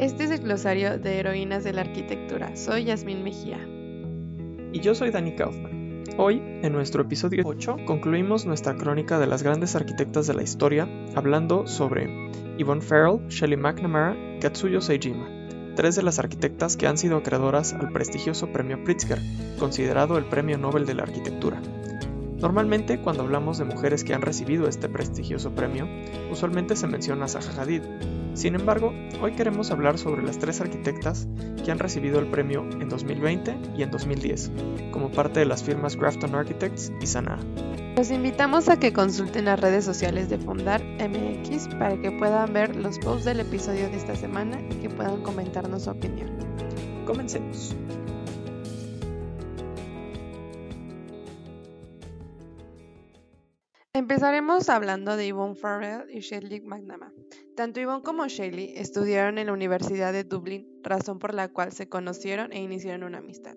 Este es el glosario de heroínas de la arquitectura. Soy Yasmín Mejía. Y yo soy Dani Kaufman. Hoy, en nuestro episodio 8, concluimos nuestra crónica de las grandes arquitectas de la historia, hablando sobre Yvonne Farrell, Shelley McNamara, Katsuyo Seijima, tres de las arquitectas que han sido acreedoras al prestigioso premio Pritzker, considerado el premio Nobel de la arquitectura. Normalmente, cuando hablamos de mujeres que han recibido este prestigioso premio, usualmente se menciona a Zaha Hadid. Sin embargo, hoy queremos hablar sobre las tres arquitectas que han recibido el premio en 2020 y en 2010, como parte de las firmas Grafton Architects y Sanaa. Los invitamos a que consulten las redes sociales de Fundar MX para que puedan ver los posts del episodio de esta semana y que puedan comentarnos su opinión. Comencemos. Empezaremos hablando de Yvonne Farrell y Shelley McNamara. Tanto Yvonne como Shelley estudiaron en la Universidad de Dublín, razón por la cual se conocieron e iniciaron una amistad,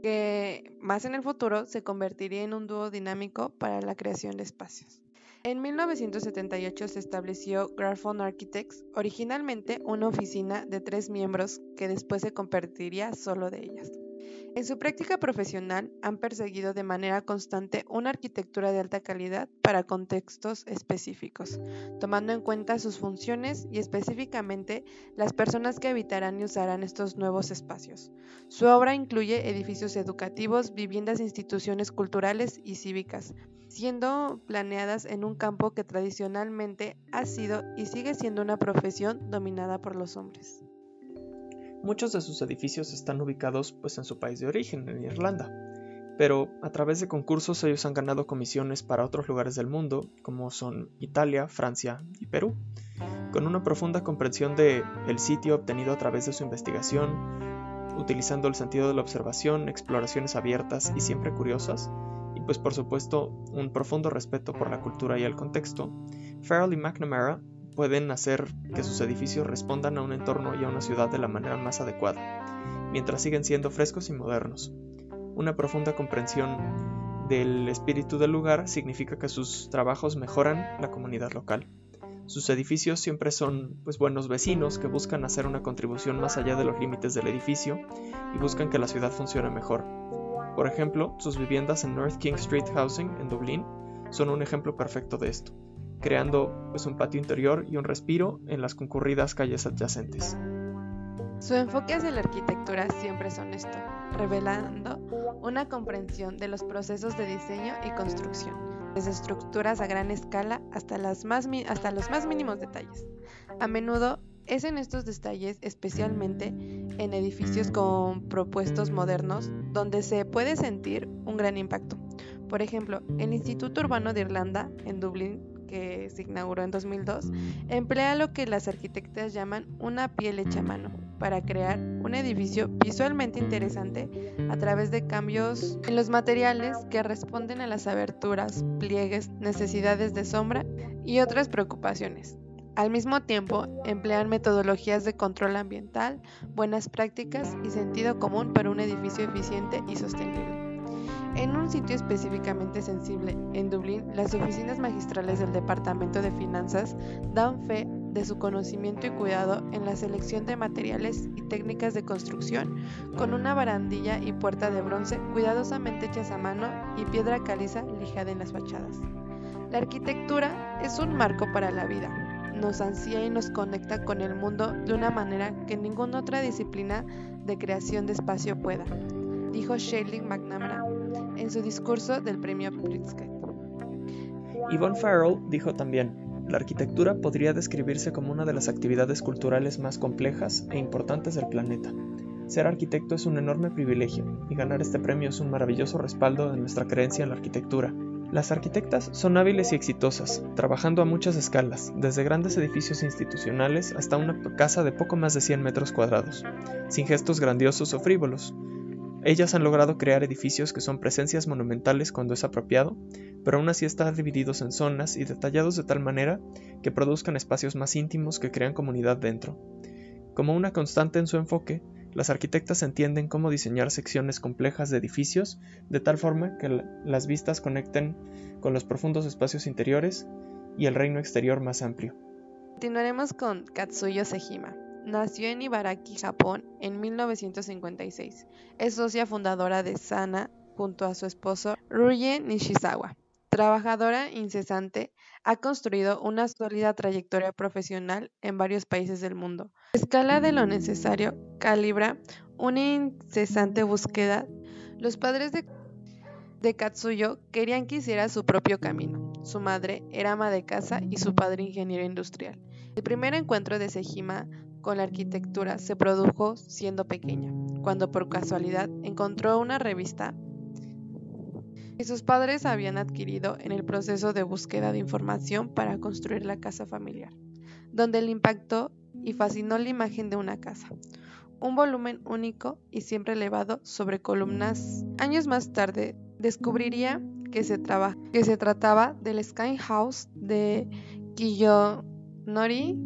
que más en el futuro se convertiría en un dúo dinámico para la creación de espacios. En 1978 se estableció Grafton Architects, originalmente una oficina de tres miembros que después se convertiría solo de ellas. En su práctica profesional han perseguido de manera constante una arquitectura de alta calidad para contextos específicos, tomando en cuenta sus funciones y específicamente las personas que habitarán y usarán estos nuevos espacios. Su obra incluye edificios educativos, viviendas, instituciones culturales y cívicas, siendo planeadas en un campo que tradicionalmente ha sido y sigue siendo una profesión dominada por los hombres. Muchos de sus edificios están ubicados pues en su país de origen, en Irlanda, pero a través de concursos ellos han ganado comisiones para otros lugares del mundo, como son Italia, Francia y Perú. Con una profunda comprensión de el sitio obtenido a través de su investigación, utilizando el sentido de la observación, exploraciones abiertas y siempre curiosas, y pues por supuesto un profundo respeto por la cultura y el contexto, Farrell y McNamara pueden hacer que sus edificios respondan a un entorno y a una ciudad de la manera más adecuada, mientras siguen siendo frescos y modernos. Una profunda comprensión del espíritu del lugar significa que sus trabajos mejoran la comunidad local. Sus edificios siempre son pues buenos vecinos que buscan hacer una contribución más allá de los límites del edificio y buscan que la ciudad funcione mejor. Por ejemplo, sus viviendas en North King Street Housing en Dublín son un ejemplo perfecto de esto creando pues, un patio interior y un respiro en las concurridas calles adyacentes. Su enfoque hacia la arquitectura siempre es honesto, revelando una comprensión de los procesos de diseño y construcción, desde estructuras a gran escala hasta, hasta los más mínimos detalles. A menudo es en estos detalles, especialmente en edificios con propuestos modernos, donde se puede sentir un gran impacto. Por ejemplo, el Instituto Urbano de Irlanda, en Dublín, que se inauguró en 2002, emplea lo que las arquitectas llaman una piel hecha a mano para crear un edificio visualmente interesante a través de cambios en los materiales que responden a las aberturas, pliegues, necesidades de sombra y otras preocupaciones. Al mismo tiempo, emplean metodologías de control ambiental, buenas prácticas y sentido común para un edificio eficiente y sostenible. En un sitio específicamente sensible, en Dublín, las oficinas magistrales del Departamento de Finanzas dan fe de su conocimiento y cuidado en la selección de materiales y técnicas de construcción, con una barandilla y puerta de bronce cuidadosamente hechas a mano y piedra caliza lijada en las fachadas. La arquitectura es un marco para la vida, nos ansía y nos conecta con el mundo de una manera que ninguna otra disciplina de creación de espacio pueda, dijo Shelley McNamara en su discurso del premio Pritzker. Yvonne Farrell dijo también, la arquitectura podría describirse como una de las actividades culturales más complejas e importantes del planeta. Ser arquitecto es un enorme privilegio y ganar este premio es un maravilloso respaldo de nuestra creencia en la arquitectura. Las arquitectas son hábiles y exitosas, trabajando a muchas escalas, desde grandes edificios institucionales hasta una casa de poco más de 100 metros cuadrados, sin gestos grandiosos o frívolos, ellas han logrado crear edificios que son presencias monumentales cuando es apropiado, pero aún así están divididos en zonas y detallados de tal manera que produzcan espacios más íntimos que crean comunidad dentro. Como una constante en su enfoque, las arquitectas entienden cómo diseñar secciones complejas de edificios de tal forma que las vistas conecten con los profundos espacios interiores y el reino exterior más amplio. Continuaremos con Katsuyo Sejima. Nació en Ibaraki, Japón, en 1956. Es socia fundadora de Sana junto a su esposo Ryuji Nishizawa. Trabajadora incesante, ha construido una sólida trayectoria profesional en varios países del mundo. escala de lo necesario calibra una incesante búsqueda. Los padres de, de Katsuyo querían que hiciera su propio camino. Su madre era ama de casa y su padre ingeniero industrial. El primer encuentro de Sejima con la arquitectura se produjo siendo pequeña, cuando por casualidad encontró una revista que sus padres habían adquirido en el proceso de búsqueda de información para construir la casa familiar, donde le impactó y fascinó la imagen de una casa, un volumen único y siempre elevado sobre columnas. Años más tarde descubriría que se, que se trataba del Sky House de Kiyonori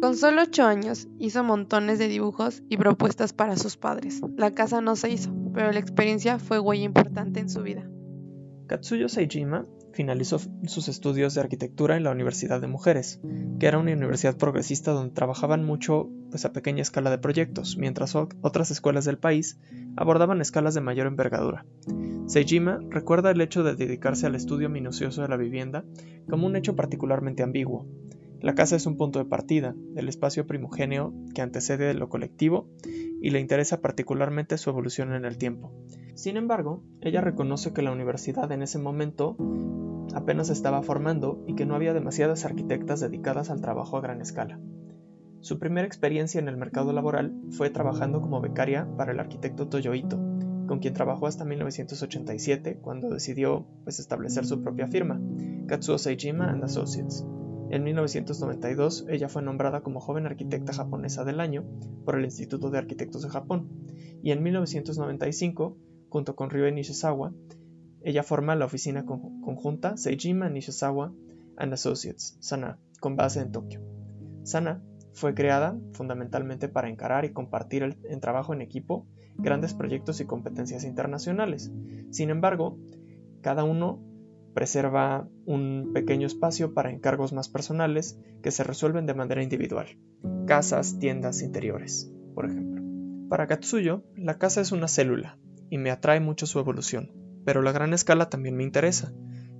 Con solo ocho años hizo montones de dibujos y propuestas para sus padres. La casa no se hizo, pero la experiencia fue muy importante en su vida. Katsuyo Seijima finalizó sus estudios de arquitectura en la Universidad de Mujeres, que era una universidad progresista donde trabajaban mucho pues, a pequeña escala de proyectos, mientras otras escuelas del país abordaban escalas de mayor envergadura. Seijima recuerda el hecho de dedicarse al estudio minucioso de la vivienda como un hecho particularmente ambiguo, la casa es un punto de partida, el espacio primogéneo que antecede lo colectivo y le interesa particularmente su evolución en el tiempo. Sin embargo, ella reconoce que la universidad en ese momento apenas estaba formando y que no había demasiadas arquitectas dedicadas al trabajo a gran escala. Su primera experiencia en el mercado laboral fue trabajando como becaria para el arquitecto Toyo Ito, con quien trabajó hasta 1987 cuando decidió pues, establecer su propia firma, Katsuo Seijima and Associates. En 1992, ella fue nombrada como joven arquitecta japonesa del año por el Instituto de Arquitectos de Japón, y en 1995, junto con Ryo Nishizawa, ella forma la oficina conjunta Seijima Nishizawa and Associates, SANA, con base en Tokio. SANA fue creada fundamentalmente para encarar y compartir el, en trabajo en equipo grandes proyectos y competencias internacionales. Sin embargo, cada uno preserva un pequeño espacio para encargos más personales que se resuelven de manera individual, casas, tiendas interiores, por ejemplo. Para Katsuyo, la casa es una célula y me atrae mucho su evolución, pero la gran escala también me interesa,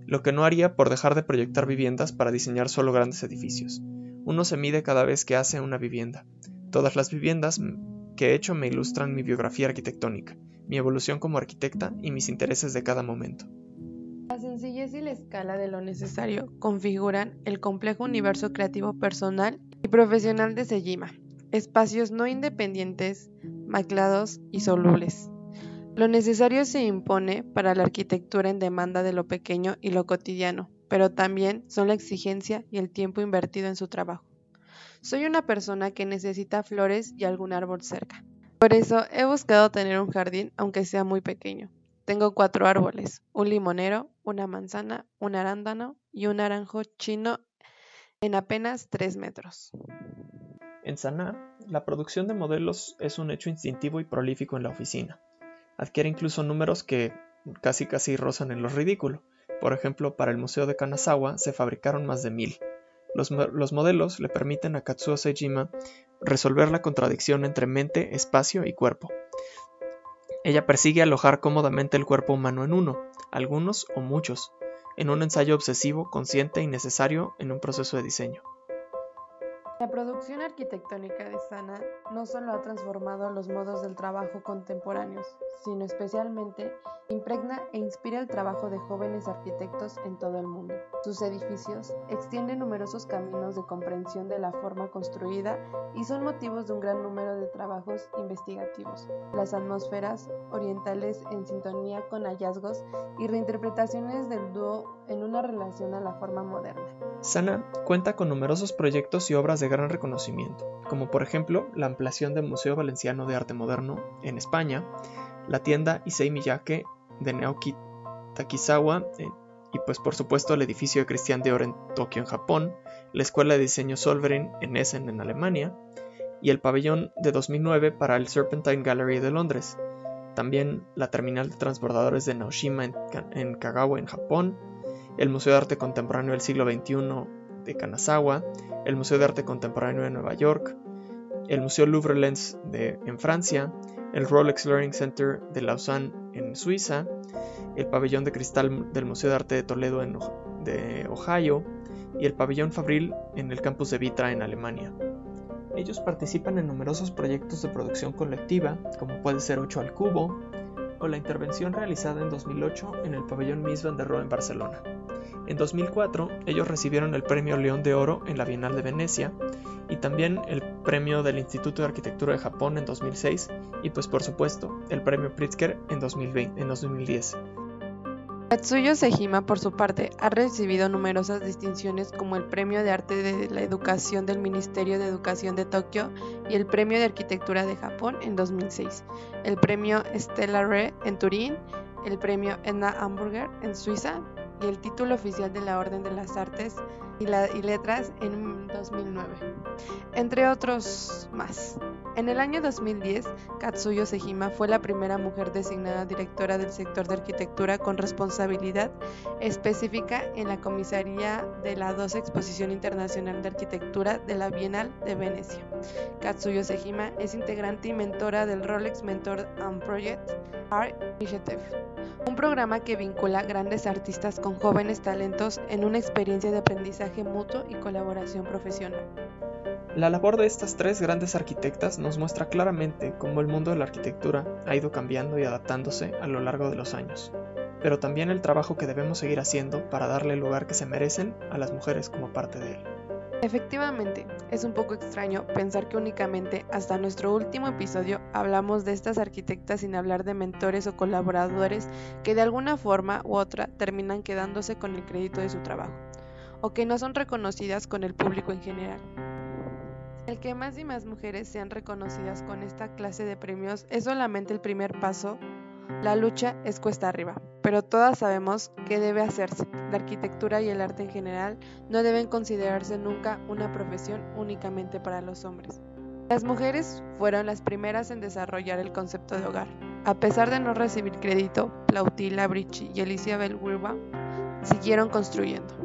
lo que no haría por dejar de proyectar viviendas para diseñar solo grandes edificios. Uno se mide cada vez que hace una vivienda. Todas las viviendas que he hecho me ilustran mi biografía arquitectónica, mi evolución como arquitecta y mis intereses de cada momento. La sencillez y la escala de lo necesario configuran el complejo universo creativo personal y profesional de Sejima, espacios no independientes, maclados y solubles. Lo necesario se impone para la arquitectura en demanda de lo pequeño y lo cotidiano, pero también son la exigencia y el tiempo invertido en su trabajo. Soy una persona que necesita flores y algún árbol cerca. Por eso he buscado tener un jardín aunque sea muy pequeño. Tengo cuatro árboles, un limonero, una manzana, un arándano y un naranjo chino en apenas tres metros. En Sana, la producción de modelos es un hecho instintivo y prolífico en la oficina. Adquiere incluso números que casi casi rozan en lo ridículo. Por ejemplo, para el Museo de Kanazawa se fabricaron más de mil. Los, los, modelos le permiten a Katsuo Seijima resolver la contradicción entre mente, espacio y cuerpo. Ella persigue alojar cómodamente el cuerpo humano en uno, algunos o muchos, en un ensayo obsesivo, consciente y necesario en un proceso de diseño. La producción arquitectónica de Sana no solo ha transformado los modos del trabajo contemporáneos, sino especialmente impregna e inspira el trabajo de jóvenes arquitectos en todo el mundo. Sus edificios extienden numerosos caminos de comprensión de la forma construida y son motivos de un gran número de trabajos investigativos. Las atmósferas orientales en sintonía con hallazgos y reinterpretaciones del dúo en una relación a la forma moderna. Sana cuenta con numerosos proyectos y obras de gran reconocimiento, como por ejemplo la ampliación del Museo Valenciano de Arte Moderno en España, la tienda Issei Miyake de Naoki Takizawa eh, y pues por supuesto el edificio de Christian Dior en Tokio en Japón, la Escuela de Diseño Solverin en Essen en Alemania y el pabellón de 2009 para el Serpentine Gallery de Londres. También la terminal de transbordadores de Naoshima en, en Kagawa en Japón, el Museo de Arte Contemporáneo del siglo XXI de Kanazawa, el Museo de Arte Contemporáneo de Nueva York, el Museo Louvre-Lens en Francia, el Rolex Learning Center de Lausanne en Suiza, el Pabellón de Cristal del Museo de Arte de Toledo en, de Ohio y el Pabellón Fabril en el campus de Vitra en Alemania. Ellos participan en numerosos proyectos de producción colectiva, como puede ser 8 al cubo, o la intervención realizada en 2008 en el pabellón Mies van der Rohe en Barcelona. En 2004, ellos recibieron el Premio León de Oro en la Bienal de Venecia y también el Premio del Instituto de Arquitectura de Japón en 2006 y pues por supuesto el Premio Pritzker en, 2020, en 2010. Katsuyo Sejima, por su parte, ha recibido numerosas distinciones como el Premio de Arte de la Educación del Ministerio de Educación de Tokio y el Premio de Arquitectura de Japón en 2006, el Premio Stella Re en Turín, el Premio Edna Hamburger en Suiza y el título oficial de la Orden de las Artes y, Letras en 2009, entre otros más. En el año 2010, Katsuyo Sejima fue la primera mujer designada directora del sector de arquitectura con responsabilidad específica en la comisaría de la 12 Exposición Internacional de Arquitectura de la Bienal de Venecia. Katsuyo Sejima es integrante y mentora del Rolex Mentor and Project Art Initiative, un programa que vincula grandes artistas con jóvenes talentos en una experiencia de aprendizaje mutuo y colaboración profesional. La labor de estas tres grandes arquitectas nos muestra claramente cómo el mundo de la arquitectura ha ido cambiando y adaptándose a lo largo de los años, pero también el trabajo que debemos seguir haciendo para darle el lugar que se merecen a las mujeres como parte de él. Efectivamente, es un poco extraño pensar que únicamente hasta nuestro último episodio hablamos de estas arquitectas sin hablar de mentores o colaboradores que de alguna forma u otra terminan quedándose con el crédito de su trabajo, o que no son reconocidas con el público en general. El que más y más mujeres sean reconocidas con esta clase de premios es solamente el primer paso. La lucha es cuesta arriba, pero todas sabemos que debe hacerse. La arquitectura y el arte en general no deben considerarse nunca una profesión únicamente para los hombres. Las mujeres fueron las primeras en desarrollar el concepto de hogar. A pesar de no recibir crédito, Plautila Brici y Alicia Wilbaum siguieron construyendo.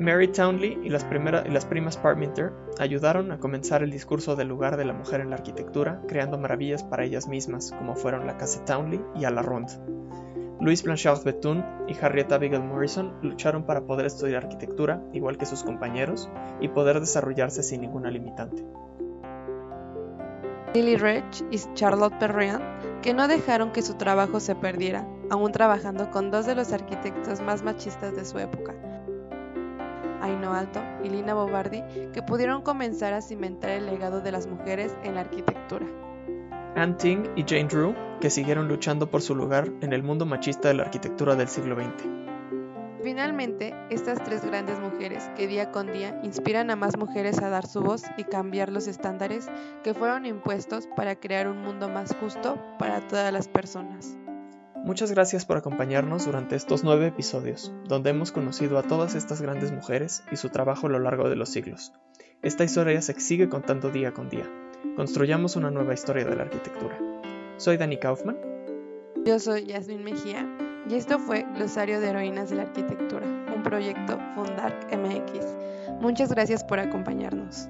Mary Townley y las, primas Parmenter ayudaron a comenzar el discurso del lugar de la mujer en la arquitectura, creando maravillas para ellas mismas, como fueron la Casa Townley y a la Ronde. Louise Blanchard Bethune y Harriet Abigail Morrison lucharon para poder estudiar arquitectura, igual que sus compañeros, y poder desarrollarse sin ninguna limitante. Lily Rich y Charlotte Perriand, que no dejaron que su trabajo se perdiera, aún trabajando con dos de los arquitectos más machistas de su época, Aino Alto y Lina Bobardi, que pudieron comenzar a cimentar el legado de las mujeres en la arquitectura. Anne Ting y Jane Drew, que siguieron luchando por su lugar en el mundo machista de la arquitectura del siglo XX. Finalmente, estas tres grandes mujeres que día con día inspiran a más mujeres a dar su voz y cambiar los estándares que fueron impuestos para crear un mundo más justo para todas las personas. Muchas gracias por acompañarnos durante estos nueve episodios, donde hemos conocido a todas estas grandes mujeres y su trabajo a lo largo de los siglos. Esta historia se sigue contando día con día. Construyamos una nueva historia de la arquitectura. Soy Dani Kaufman. Yo soy Yasmin Mejía y esto fue Glosario de Heroínas de la Arquitectura, un proyecto Fundark MX. Muchas gracias por acompañarnos.